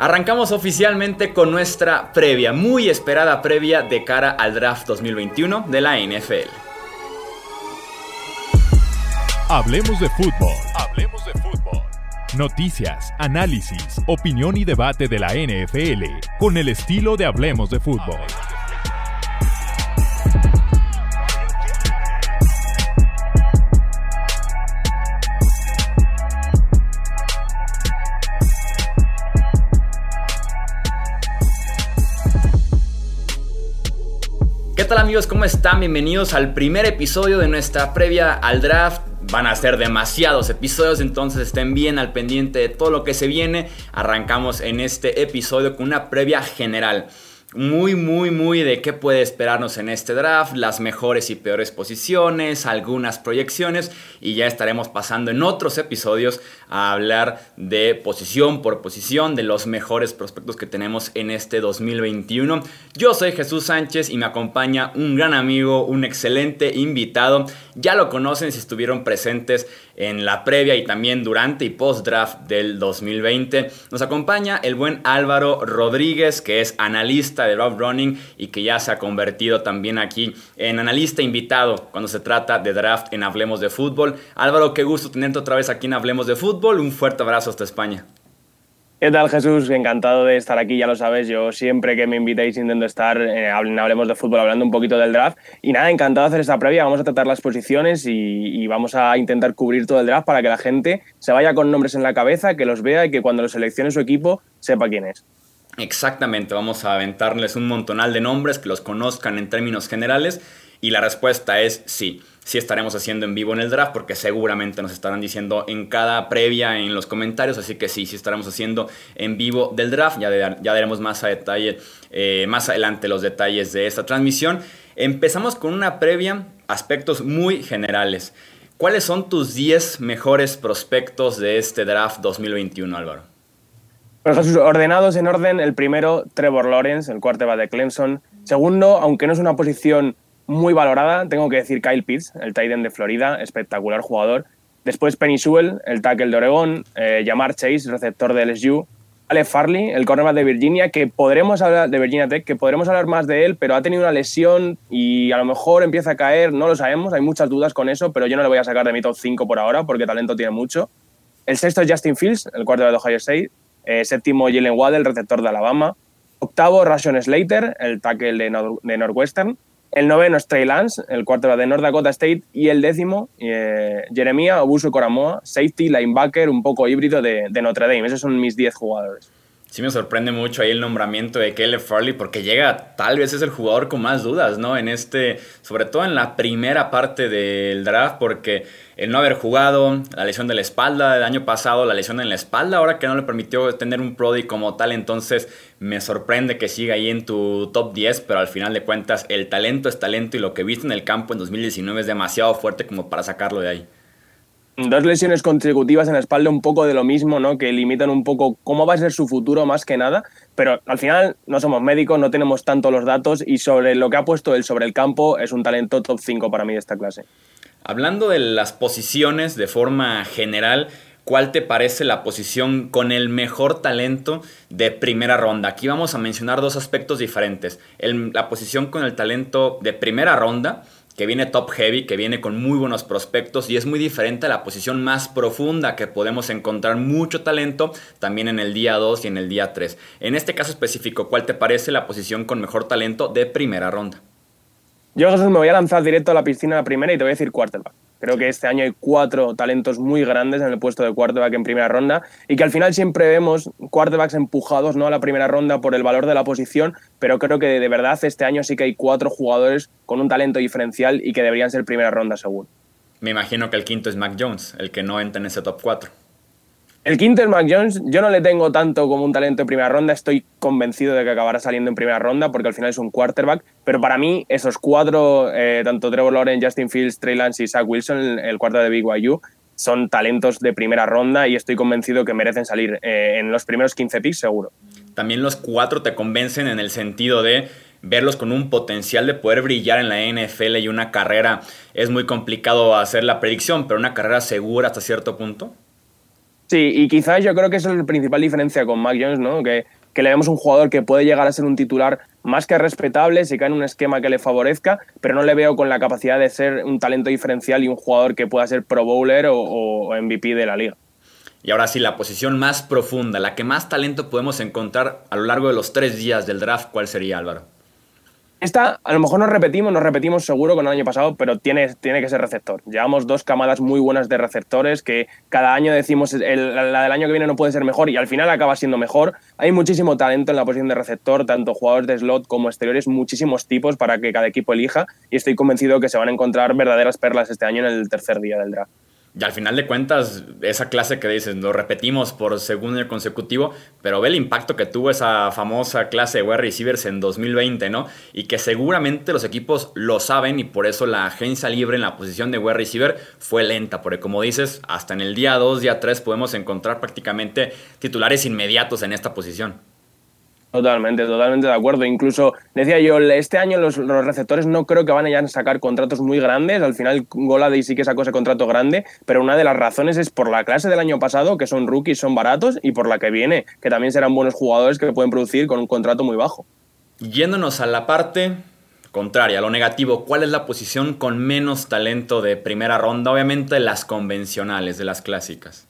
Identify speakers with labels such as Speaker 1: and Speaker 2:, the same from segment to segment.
Speaker 1: Arrancamos oficialmente con nuestra previa, muy esperada previa de cara al draft 2021 de la NFL.
Speaker 2: Hablemos de fútbol. Hablemos de fútbol. Noticias, análisis, opinión y debate de la NFL con el estilo de Hablemos de fútbol.
Speaker 1: Tal amigos? ¿Cómo están? Bienvenidos al primer episodio de nuestra previa al draft. Van a ser demasiados episodios, entonces estén bien al pendiente de todo lo que se viene. Arrancamos en este episodio con una previa general muy, muy, muy de qué puede esperarnos en este draft, las mejores y peores posiciones, algunas proyecciones y ya estaremos pasando en otros episodios a hablar de posición por posición, de los mejores prospectos que tenemos en este 2021. Yo soy Jesús Sánchez y me acompaña un gran amigo, un excelente invitado. Ya lo conocen si estuvieron presentes en la previa y también durante y post draft del 2020. Nos acompaña el buen Álvaro Rodríguez, que es analista de Rob Running y que ya se ha convertido también aquí en analista invitado cuando se trata de draft en Hablemos de Fútbol. Álvaro, qué gusto tenerte otra vez aquí en Hablemos de Fútbol. Un fuerte abrazo hasta España.
Speaker 3: ¿Qué tal Jesús? Encantado de estar aquí, ya lo sabes, yo siempre que me invitéis intento estar, eh, hablemos de fútbol, hablando un poquito del draft. Y nada, encantado de hacer esta previa, vamos a tratar las posiciones y, vamos a intentar cubrir todo el draft para que la gente se vaya con nombres en la cabeza, que los vea y que cuando lo seleccione su equipo sepa quién es.
Speaker 1: Exactamente, vamos a aventarles un montonal de nombres que los conozcan en términos generales y la respuesta es sí sí estaremos haciendo en vivo en el draft, porque seguramente nos estarán diciendo en cada previa en los comentarios, así que sí, sí estaremos haciendo en vivo del draft, ya, ya daremos más a detalle, eh, más adelante los detalles de esta transmisión. Empezamos con una previa, aspectos muy generales. ¿Cuáles son tus 10 mejores prospectos de este draft 2021, Álvaro?
Speaker 3: Pues ordenados en orden, el primero, Trevor Lawrence, el va de Clemson. Segundo, aunque no es una posición muy valorada, tengo que decir Kyle Pitts, el tight end de Florida, espectacular jugador. Después Penny Sewell, el tackle de Oregón, eh, Jamar Chase, receptor de LSU, Ale Farley, el cornerback de Virginia, que podremos hablar de Virginia Tech, que podremos hablar más de él, pero ha tenido una lesión y a lo mejor empieza a caer, no lo sabemos, hay muchas dudas con eso, pero yo no le voy a sacar de mi top 5 por ahora porque talento tiene mucho. El sexto es Justin Fields, el cuarto de Ohio State. Eh, séptimo, Jalen Waddell, el receptor de Alabama. Octavo, Rashon Slater, el tackle de, de Northwestern. El noveno es Trey Lance, el cuarto de North Dakota State. Y el décimo, eh, Jeremia Obuso Coramoa, safety, linebacker, un poco híbrido de, de Notre Dame. Esos son mis 10 jugadores
Speaker 1: sí me sorprende mucho ahí el nombramiento de Caleb Farley porque llega, tal vez es el jugador con más dudas, ¿no? En este, sobre todo en la primera parte del draft, porque el no haber jugado, la lesión de la espalda del año pasado, la lesión en la espalda, ahora que no le permitió tener un Prodi como tal, entonces me sorprende que siga ahí en tu top 10, pero al final de cuentas el talento es talento y lo que viste en el campo en 2019 es demasiado fuerte como para sacarlo de ahí
Speaker 3: dos lesiones consecutivas en la espalda, un poco de lo mismo, ¿no? Que limitan un poco cómo va a ser su futuro más que nada. Pero al final no somos médicos, no tenemos tanto los datos y sobre lo que ha puesto él sobre el campo es un talento top 5 para mí de esta clase.
Speaker 1: Hablando de las posiciones de forma general, ¿cuál te parece la posición con el mejor talento de primera ronda? Aquí vamos a mencionar dos aspectos diferentes. la posición con el talento de primera ronda que viene top heavy, que viene con muy buenos prospectos y es muy diferente a la posición más profunda que podemos encontrar mucho talento también en el día 2 y en el día 3. En este caso específico, ¿cuál te parece la posición con mejor talento de primera ronda?
Speaker 3: Yo me voy a lanzar directo a la piscina la primera y te voy a decir quarterback. Creo que este año hay cuatro talentos muy grandes en el puesto de quarterback en primera ronda y que al final siempre vemos quarterbacks empujados ¿no? a la primera ronda por el valor de la posición, pero creo que de verdad este año sí que hay cuatro jugadores con un talento diferencial y que deberían ser primera ronda seguro.
Speaker 1: Me imagino que el quinto es Mac Jones, el que no entra en ese top 4.
Speaker 3: El quinto es Mac Jones. Yo no le tengo tanto como un talento en primera ronda. Estoy convencido de que acabará saliendo en primera ronda porque al final es un quarterback. Pero para mí, esos cuatro, eh, tanto Trevor Lawrence, Justin Fields, Trey Lance y Zach Wilson, el, cuarto de BYU, son talentos de primera ronda y estoy convencido que merecen salir eh, en los primeros 15 picks seguro.
Speaker 1: También los cuatro te convencen en el sentido de verlos con un potencial de poder brillar en la NFL y una carrera. Es muy complicado hacer la predicción, pero una carrera segura hasta cierto punto.
Speaker 3: Sí, y quizás yo creo que esa es la principal diferencia con Mac Jones, ¿no? Que, que le vemos un jugador que puede llegar a ser un titular más que respetable, si cae en un esquema que le favorezca, pero no le veo con la capacidad de ser un talento diferencial y un jugador que pueda ser Pro Bowler o, o MVP de la liga.
Speaker 1: Y ahora sí, la posición más profunda, la que más talento podemos encontrar a lo largo de los tres días del draft, ¿cuál sería, Álvaro?
Speaker 3: Esta, a lo mejor nos repetimos, nos repetimos seguro con el año pasado, pero tiene, tiene que ser receptor. Llevamos dos camadas muy buenas de receptores que cada año decimos el, la del año que viene no puede ser mejor y al final acaba siendo mejor. Hay muchísimo talento en la posición de receptor, tanto jugadores de slot como exteriores, muchísimos tipos para que cada equipo elija y estoy convencido que se van a encontrar verdaderas perlas este año en el tercer día del draft.
Speaker 1: Y al final de cuentas, esa clase que dices, lo repetimos por segundo año consecutivo, pero ve el impacto que tuvo esa famosa clase de wide receivers en 2020, ¿no? Y que seguramente los equipos lo saben y por eso la agencia libre en la posición de wide receiver fue lenta, porque como dices, hasta en el día 2, día 3 podemos encontrar prácticamente titulares inmediatos en esta posición.
Speaker 3: Totalmente, totalmente de acuerdo. Incluso decía yo, este año los, receptores no creo que van a sacar contratos muy grandes. Al final Golady sí que sacó ese contrato grande, pero una de las razones es por la clase del año pasado, que son rookies, son baratos, y por la que viene, que también serán buenos jugadores que pueden producir con un contrato muy bajo.
Speaker 1: Yéndonos a la parte contraria, lo negativo, ¿cuál es la posición con menos talento de primera ronda? Obviamente las convencionales, de las clásicas.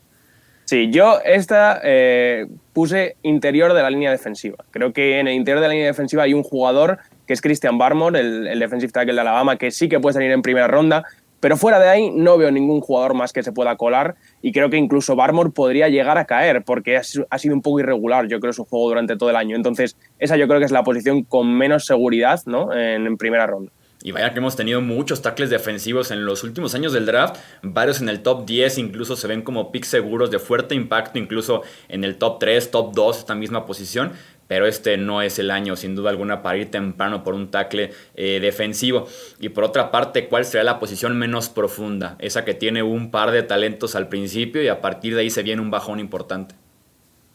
Speaker 3: Sí, yo esta eh, puse interior de la línea defensiva. Creo que en el interior de la línea defensiva hay un jugador que es Christian Barmore, el, defensive tackle de Alabama, que sí que puede salir en primera ronda, pero fuera de ahí no veo ningún jugador más que se pueda colar y creo que incluso Barmore podría llegar a caer porque ha sido un poco irregular, yo creo, su juego durante todo el año. Entonces, esa yo creo que es la posición con menos seguridad ¿no? en primera ronda.
Speaker 1: Y vaya que hemos tenido muchos tackles defensivos en los últimos años del draft, varios en el top 10, incluso se ven como picks seguros de fuerte impacto, incluso en el top 3, top 2, esta misma posición. Pero este no es el año, sin duda alguna, para ir temprano por un tackle eh, defensivo. Y por otra parte, ¿cuál sería la posición menos profunda? Esa que tiene un par de talentos al principio y a partir de ahí se viene un bajón importante.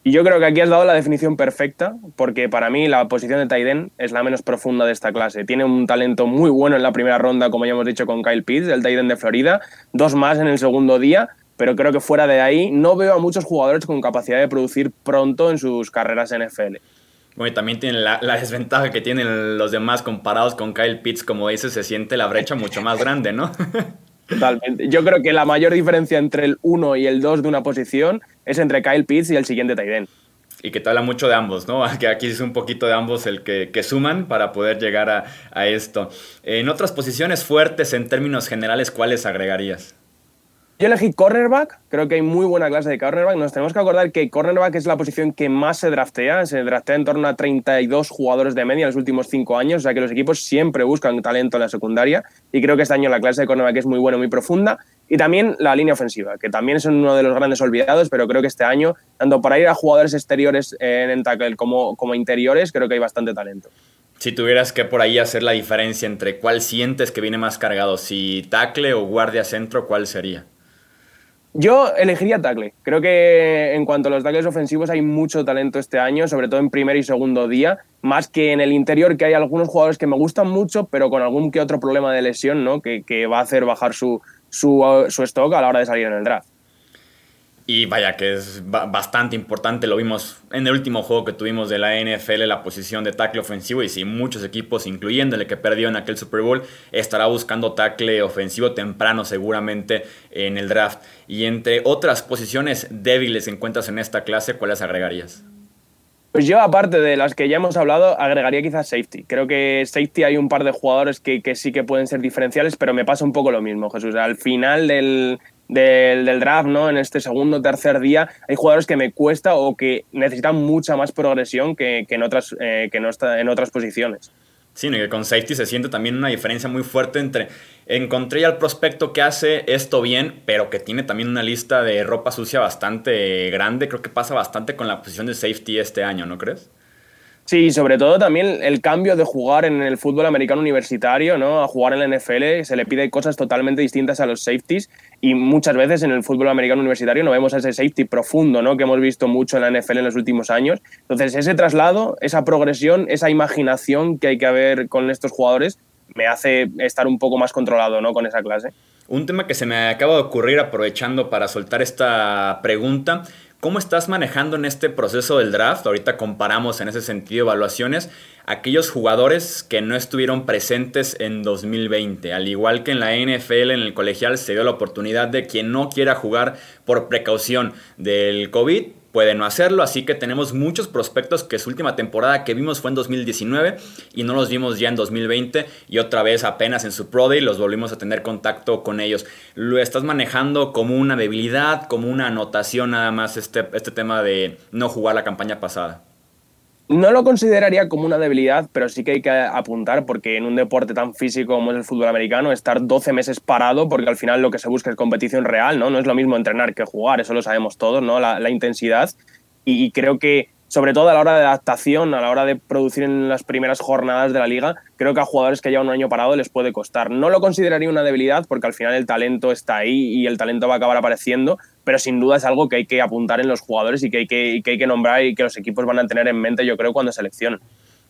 Speaker 3: Y yo creo que aquí has dado la definición perfecta, porque para mí la posición de Taiden es la menos profunda de esta clase. Tiene un talento muy bueno en la primera ronda, como ya hemos dicho con Kyle Pitts, el Taiden de Florida, dos más en el segundo día, pero creo que fuera de ahí no veo a muchos jugadores con capacidad de producir pronto en sus carreras NFL.
Speaker 1: Bueno, también tiene la, la, desventaja que tienen los demás comparados con Kyle Pitts, como dices, se siente la brecha mucho más grande, ¿no?
Speaker 3: Totalmente. Yo creo que la mayor diferencia entre el 1 y el 2 de una posición es entre Kyle Pitts y el siguiente Tyden.
Speaker 1: Y que te habla mucho de ambos, ¿no? Que aquí es un poquito de ambos el que, suman para poder llegar a esto. En otras posiciones fuertes, en términos generales, ¿cuáles agregarías?
Speaker 3: Yo elegí cornerback, creo que hay muy buena clase de cornerback. Nos tenemos que acordar que cornerback es la posición que más se draftea, se draftea en torno a 32 jugadores de media en los últimos 5 años, o sea que los equipos siempre buscan talento en la secundaria y creo que este año la clase de cornerback es muy buena, muy profunda. Y también la línea ofensiva, que también es uno de los grandes olvidados, pero creo que este año, tanto para ir a jugadores exteriores en tackle como, como interiores, creo que hay bastante talento.
Speaker 1: Si tuvieras que por ahí hacer la diferencia entre cuál sientes que viene más cargado, si tackle o guardia centro, ¿cuál sería?
Speaker 3: Yo elegiría tackle. Creo que en cuanto a los tackles ofensivos hay mucho talento este año, sobre todo en primer y segundo día, más que en el interior, que hay algunos jugadores que me gustan mucho, pero con algún que otro problema de lesión, ¿no? que, que va a hacer bajar su, su, su stock a la hora de salir en el draft.
Speaker 1: Y vaya que es bastante importante, lo vimos en el último juego que tuvimos de la NFL, la posición de tackle ofensivo, y si muchos equipos, incluyendo el que perdió en aquel Super Bowl, estará buscando tackle ofensivo temprano seguramente en el draft. Y entre otras posiciones débiles que encuentras en esta clase, ¿cuáles agregarías?
Speaker 3: Pues yo, aparte de las que ya hemos hablado, agregaría quizás safety. Creo que safety hay un par de jugadores que, que sí que pueden ser diferenciales, pero me pasa un poco lo mismo, Jesús. Al final del, del, draft, ¿no? En este segundo tercer día, hay jugadores que me cuesta o que necesitan mucha más progresión que, en, otras, eh, que no está, en otras posiciones.
Speaker 1: Sí, que con safety se siente también una diferencia muy fuerte entre encontré al prospecto que hace esto bien, pero que tiene también una lista de ropa sucia bastante grande. Creo que pasa bastante con la posición de safety este año, ¿no crees?
Speaker 3: Sí, sobre todo también el cambio de jugar en el fútbol americano universitario, ¿no? A jugar en la NFL se le pide cosas totalmente distintas a los safeties y muchas veces en el fútbol americano universitario no vemos ese safety profundo, ¿no? Que hemos visto mucho en la NFL en los últimos años. Entonces, ese traslado, esa progresión, esa imaginación que hay que haber con estos jugadores me hace estar un poco más controlado, ¿no? Con esa clase.
Speaker 1: Un tema que se me acaba de ocurrir aprovechando para soltar esta pregunta. ¿Cómo estás manejando en este proceso del draft? Ahorita comparamos en ese sentido evaluaciones aquellos jugadores que no estuvieron presentes en 2020. Al igual que en la NFL, en el colegial, se dio la oportunidad de quien no quiera jugar por precaución del COVID, puede no hacerlo, así que tenemos muchos prospectos que su última temporada que vimos fue en 2019 y no los vimos ya en 2020 y otra vez apenas en su Pro Day los volvimos a tener contacto con ellos. ¿Lo estás manejando como una debilidad, como una anotación nada más este, este tema de no jugar la campaña pasada?
Speaker 3: No lo consideraría como una debilidad, pero sí que hay que apuntar porque en un deporte tan físico como es el fútbol americano, estar 12 meses parado, porque al final lo que se busca es competición real, ¿no? No es lo mismo entrenar que jugar, eso lo sabemos todos, ¿no? La, intensidad. y, creo que sobre todo a la hora de adaptación, a la hora de producir en las primeras jornadas de la liga, creo que a jugadores que llevan un año parado les puede costar. No lo consideraría una debilidad porque al final el talento está ahí y el talento va a acabar apareciendo, pero sin duda es algo que hay que apuntar en los jugadores y que hay que, que, hay que nombrar y que los equipos van a tener en mente, yo creo, cuando seleccionen.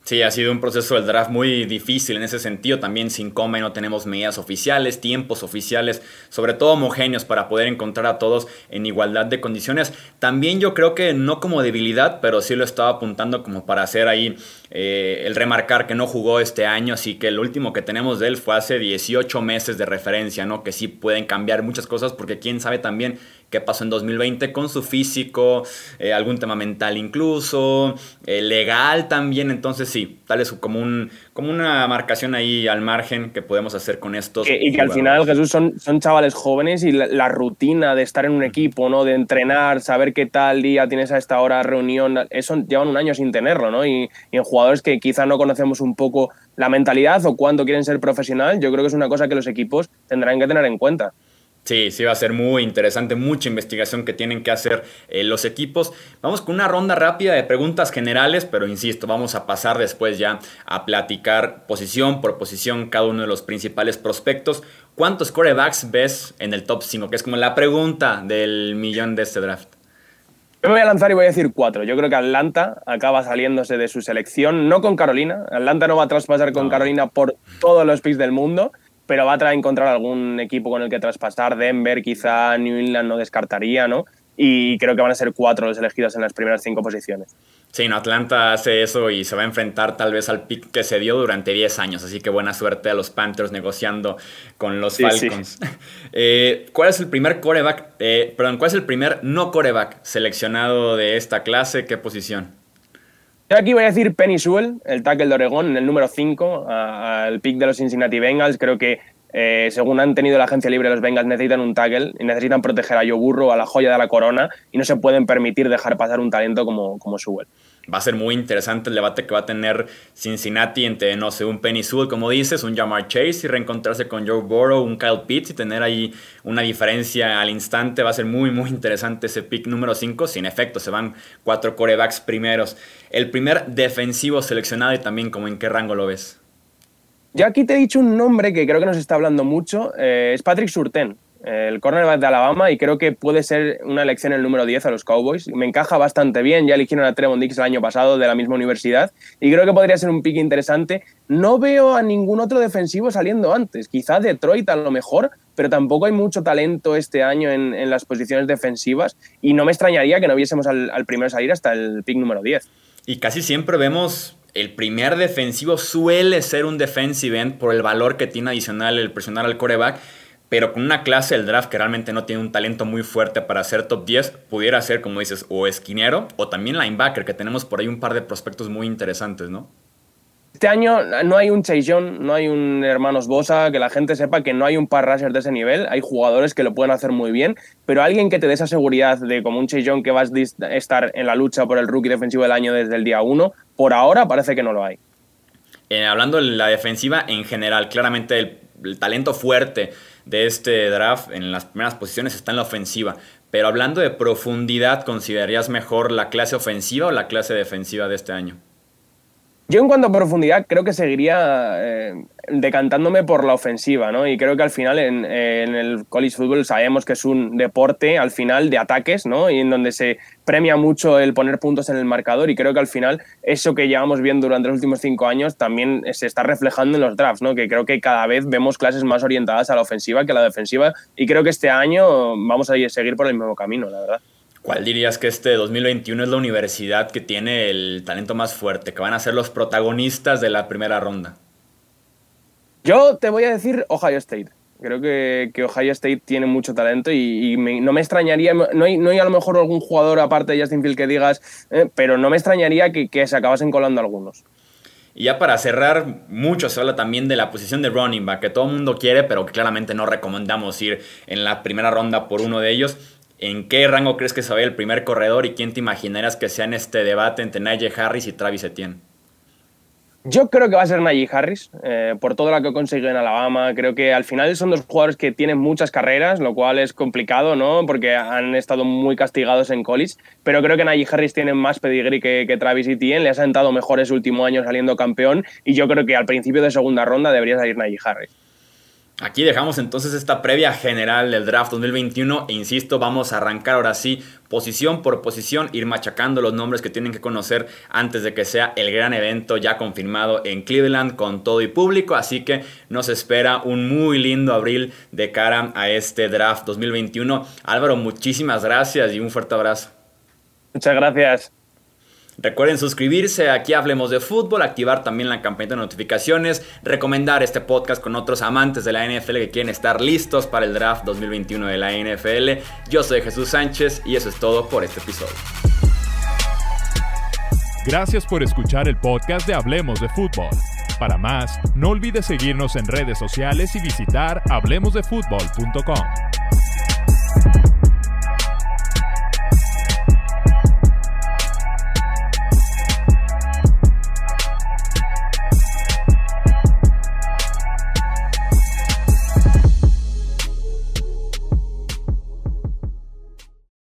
Speaker 1: Sí, ha sido un proceso del draft muy difícil en ese sentido. También sin coma no tenemos medidas oficiales, tiempos oficiales, sobre todo homogéneos para poder encontrar a todos en igualdad de condiciones. También yo creo que no como debilidad, pero sí lo estaba apuntando como para hacer ahí eh, el remarcar que no jugó este año, así que el último que tenemos de él fue hace 18 meses de referencia, ¿no? Que sí pueden cambiar muchas cosas porque quién sabe también qué pasó en 2020 con su físico, eh, algún tema mental incluso, eh, legal también, entonces sí, tal es como, un, como una marcación ahí al margen que podemos hacer con estos.
Speaker 3: y que al final, Jesús, son, son chavales jóvenes y la, rutina de estar en un equipo, ¿no? De entrenar, saber qué tal día tienes a esta hora reunión, eso llevan un año sin tenerlo, ¿no? Y, y en jugadores que quizá no conocemos un poco la mentalidad o cuándo quieren ser profesional, yo creo que es una cosa que los equipos tendrán que tener en cuenta.
Speaker 1: Sí, sí va a ser muy interesante, mucha investigación que tienen que hacer eh, los equipos. Vamos con una ronda rápida de preguntas generales, pero insisto, vamos a pasar después ya a platicar posición por posición cada uno de los principales prospectos. ¿Cuántos corebacks ves en el top 5? Que es como la pregunta del millón de este draft.
Speaker 3: Yo me voy a lanzar y voy a decir cuatro. Yo creo que Atlanta acaba saliéndose de su selección, no con Carolina. Atlanta no va a traspasar con Carolina por todos los picks del mundo pero va a encontrar algún equipo con el que traspasar. Denver, quizá New England no descartaría, ¿no? Y creo que van a ser cuatro los elegidos en las primeras cinco posiciones.
Speaker 1: Sí, no, Atlanta hace eso y se va a enfrentar tal vez al pick que se dio durante 10 años, así que buena suerte a los Panthers negociando con los Falcons. Eh, ¿Cuál es el primer coreback, eh, perdón, cuál es el primer no coreback seleccionado de esta clase? ¿Qué posición?
Speaker 3: Yo aquí voy a decir Penny Sewell, el tackle de Oregón, en el número 5, al pick de los Cincinnati Bengals. Creo que, eh, según han tenido la agencia libre, los Bengals necesitan un tackle y necesitan proteger a Joe Burrow, a la joya de la corona, y no se pueden permitir dejar pasar un talento como, como Sewell
Speaker 1: va a ser muy interesante el debate que va a tener Cincinnati entre, no sé, un Penny Sewell, como dices, un Jamar Chase y reencontrarse con Joe Burrow, un Kyle Pitts y tener ahí una diferencia al instante. Va a ser muy, muy interesante ese pick número 5. Sin efecto, se van cuatro corebacks primeros. El primer defensivo seleccionado y también como en qué rango lo ves.
Speaker 3: Yo aquí te he dicho un nombre que creo que nos está hablando mucho, eh, es Patrick Surten el cornerback de Alabama, y creo que puede ser una elección el número 10 a los Cowboys. Me encaja bastante bien, ya eligieron a Trevon Dix el año pasado de la misma universidad, y creo que podría ser un pick interesante. No veo a ningún otro defensivo saliendo antes, quizá Detroit a lo mejor, pero tampoco hay mucho talento este año en, las posiciones defensivas, y no me extrañaría que no viésemos al, al primero salir hasta el pick número 10.
Speaker 1: Y casi siempre vemos el primer defensivo suele ser un defensive end por el valor que tiene adicional el presionar al coreback pero con una clase del draft que realmente no tiene un talento muy fuerte para ser top 10, pudiera ser, como dices, o esquinero o también linebacker, que tenemos por ahí un par de prospectos muy interesantes, ¿no?
Speaker 3: Este año no hay un Chase Young, no hay un Hermanos Bosa, que la gente sepa que no hay un par de ese nivel. Hay jugadores que lo pueden hacer muy bien, pero alguien que te dé esa seguridad de como un Chase Young que vas a estar en la lucha por el rookie defensivo del año desde el día 1, por ahora parece que no lo hay.
Speaker 1: Eh, hablando de la defensiva en general, claramente el talento fuerte de este draft en las primeras posiciones está en la ofensiva. Pero hablando de profundidad, ¿considerarías mejor la clase ofensiva o la clase defensiva de este año?
Speaker 3: Yo en cuanto a profundidad creo que seguiría eh, decantándome por la ofensiva, ¿no? Y creo que al final en, el college football sabemos que es un deporte al final de ataques, ¿no? Y en donde se premia mucho el poner puntos en el marcador y creo que al final eso que llevamos viendo durante los últimos cinco años también se está reflejando en los drafts, ¿no? Que creo que cada vez vemos clases más orientadas a la ofensiva que a la defensiva y creo que este año vamos a seguir por el mismo camino, la verdad.
Speaker 1: ¿Cuál dirías que este 2021 es la universidad que tiene el talento más fuerte, que van a ser los protagonistas de la primera ronda?
Speaker 3: Yo te voy a decir Ohio State. Creo que, Ohio State tiene mucho talento y, no me extrañaría, no hay, no hay, a lo mejor algún jugador aparte de Justin Field que digas, eh, pero no me extrañaría que, que, se acabasen colando algunos.
Speaker 1: Y ya para cerrar, mucho se habla también de la posición de running back, que todo el mundo quiere, pero que claramente no recomendamos ir en la primera ronda por uno de ellos. ¿En qué rango crees que se vaya el primer corredor y quién te imaginarías que sea en este debate entre Najee Harris y Travis Etienne?
Speaker 3: Yo creo que va a ser Najee Harris, eh, por todo lo que consiguió en Alabama. Creo que al final son dos jugadores que tienen muchas carreras, lo cual es complicado, ¿no? Porque han estado muy castigados en college. Pero creo que Najee Harris tiene más pedigree que, que Travis Etienne. Le ha sentado mejor ese último año saliendo campeón. Y yo creo que al principio de segunda ronda debería salir Najee Harris.
Speaker 1: Aquí dejamos entonces esta previa general del draft 2021 e insisto, vamos a arrancar ahora sí posición por posición, ir machacando los nombres que tienen que conocer antes de que sea el gran evento ya confirmado en Cleveland con todo y público, así que nos espera un muy lindo abril de cara a este draft 2021. Álvaro, muchísimas gracias y un fuerte abrazo.
Speaker 3: Muchas gracias.
Speaker 1: Recuerden suscribirse aquí Hablemos de Fútbol, activar también la campanita de notificaciones, recomendar este podcast con otros amantes de la NFL que quieren estar listos para el draft 2021 de la NFL. Yo soy Jesús Sánchez y eso es todo por este episodio.
Speaker 2: Gracias por escuchar el podcast de Hablemos de Fútbol. Para más, no olvides seguirnos en redes sociales y visitar hablemosdefutbol.com.